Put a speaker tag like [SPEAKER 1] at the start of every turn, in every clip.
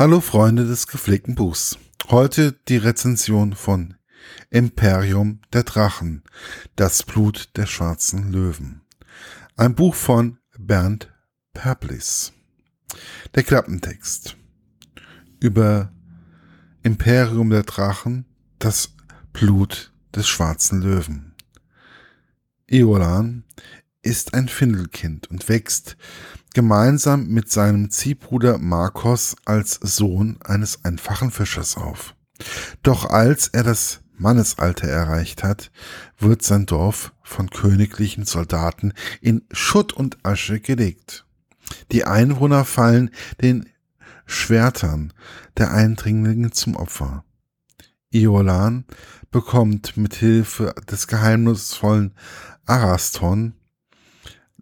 [SPEAKER 1] Hallo Freunde des gepflegten Buchs. Heute die Rezension von Imperium der Drachen, das Blut der schwarzen Löwen. Ein Buch von Bernd Perplis. Der Klappentext über Imperium der Drachen, das Blut des schwarzen Löwen. Eolan ist ein Findelkind und wächst gemeinsam mit seinem Ziehbruder Marcos als Sohn eines einfachen Fischers auf. Doch als er das Mannesalter erreicht hat, wird sein Dorf von königlichen Soldaten in Schutt und Asche gelegt. Die Einwohner fallen den Schwertern der Eindringlinge zum Opfer. Iolan bekommt mit Hilfe des geheimnisvollen Araston,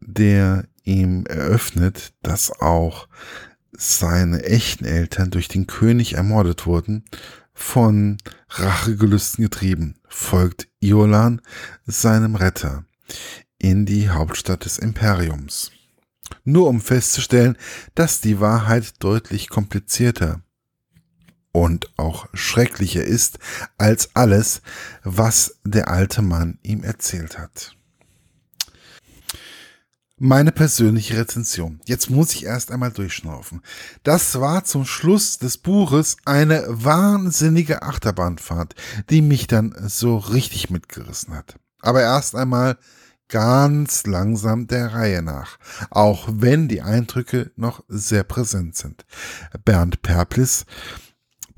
[SPEAKER 1] der ihm eröffnet, dass auch seine echten Eltern durch den König ermordet wurden, von Rachegelüsten getrieben, folgt Iolan seinem Retter in die Hauptstadt des Imperiums. Nur um festzustellen, dass die Wahrheit deutlich komplizierter und auch schrecklicher ist als alles, was der alte Mann ihm erzählt hat. Meine persönliche Rezension. Jetzt muss ich erst einmal durchschnaufen. Das war zum Schluss des Buches eine wahnsinnige Achterbahnfahrt, die mich dann so richtig mitgerissen hat. Aber erst einmal ganz langsam der Reihe nach, auch wenn die Eindrücke noch sehr präsent sind. Bernd Perplis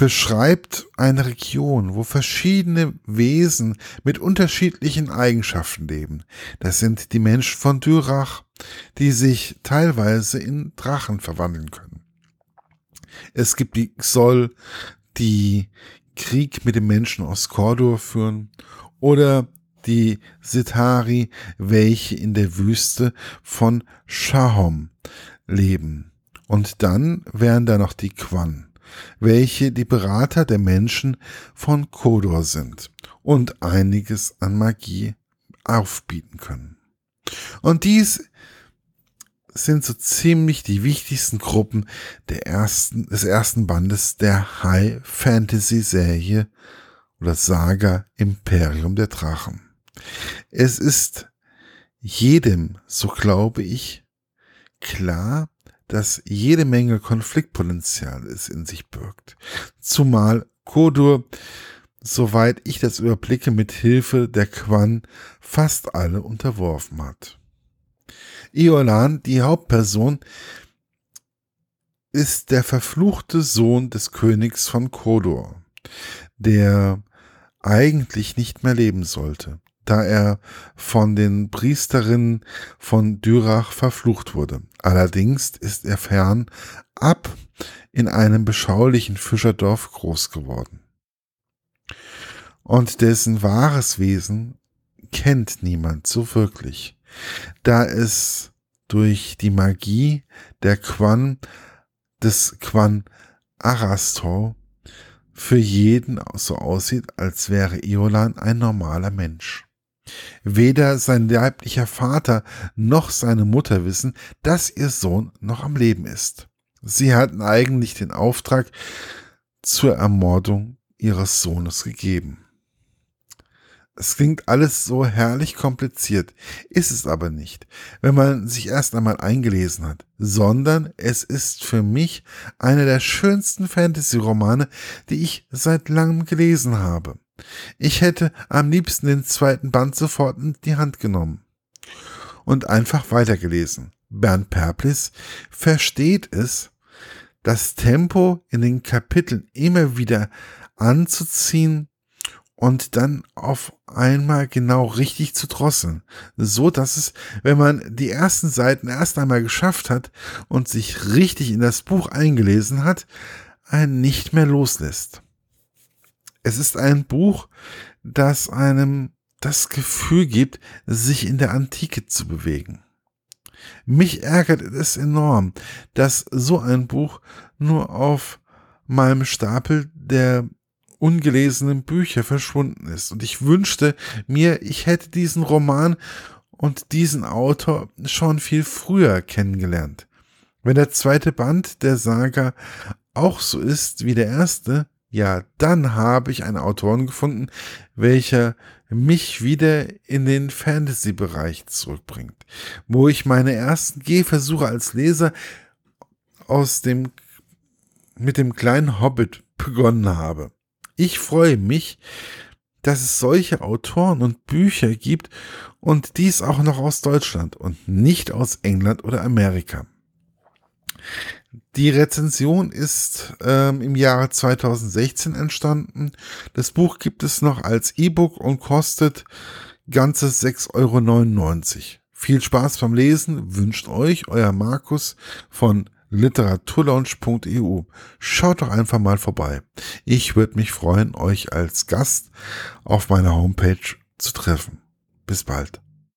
[SPEAKER 1] beschreibt eine Region, wo verschiedene Wesen mit unterschiedlichen Eigenschaften leben. Das sind die Menschen von Dürach, die sich teilweise in Drachen verwandeln können. Es gibt die Xol, die Krieg mit den Menschen aus Kordor führen, oder die Sitari, welche in der Wüste von Shahom leben. Und dann wären da noch die Quan welche die Berater der Menschen von Kodor sind und einiges an Magie aufbieten können. Und dies sind so ziemlich die wichtigsten Gruppen der ersten, des ersten Bandes der High Fantasy Serie oder Saga Imperium der Drachen. Es ist jedem, so glaube ich, klar, dass jede Menge Konfliktpotenzial es in sich birgt. Zumal Kodur, soweit ich das überblicke, mit Hilfe der Quan fast alle unterworfen hat. Iolan, die Hauptperson, ist der verfluchte Sohn des Königs von Kodor, der eigentlich nicht mehr leben sollte da er von den Priesterinnen von Dürach verflucht wurde. Allerdings ist er fern ab in einem beschaulichen Fischerdorf groß geworden. Und dessen wahres Wesen kennt niemand so wirklich, da es durch die Magie der Quan des Quan Arastor für jeden so aussieht, als wäre Iolan ein normaler Mensch. Weder sein leiblicher Vater noch seine Mutter wissen, dass ihr Sohn noch am Leben ist. Sie hatten eigentlich den Auftrag zur Ermordung ihres Sohnes gegeben. Es klingt alles so herrlich kompliziert, ist es aber nicht, wenn man sich erst einmal eingelesen hat, sondern es ist für mich einer der schönsten Fantasy-Romane, die ich seit langem gelesen habe. Ich hätte am liebsten den zweiten Band sofort in die Hand genommen und einfach weitergelesen. Bernd Perplis versteht es, das Tempo in den Kapiteln immer wieder anzuziehen und dann auf einmal genau richtig zu drosseln, so dass es, wenn man die ersten Seiten erst einmal geschafft hat und sich richtig in das Buch eingelesen hat, einen nicht mehr loslässt. Es ist ein Buch, das einem das Gefühl gibt, sich in der Antike zu bewegen. Mich ärgert es enorm, dass so ein Buch nur auf meinem Stapel der ungelesenen Bücher verschwunden ist. Und ich wünschte mir, ich hätte diesen Roman und diesen Autor schon viel früher kennengelernt. Wenn der zweite Band der Saga auch so ist wie der erste, ja, dann habe ich einen Autoren gefunden, welcher mich wieder in den Fantasy-Bereich zurückbringt, wo ich meine ersten Gehversuche als Leser aus dem, mit dem kleinen Hobbit begonnen habe. Ich freue mich, dass es solche Autoren und Bücher gibt und dies auch noch aus Deutschland und nicht aus England oder Amerika. Die Rezension ist ähm, im Jahre 2016 entstanden. Das Buch gibt es noch als E-Book und kostet ganze 6,99 Euro. Viel Spaß beim Lesen wünscht euch euer Markus von literaturlaunch.eu. Schaut doch einfach mal vorbei. Ich würde mich freuen, euch als Gast auf meiner Homepage zu treffen. Bis bald.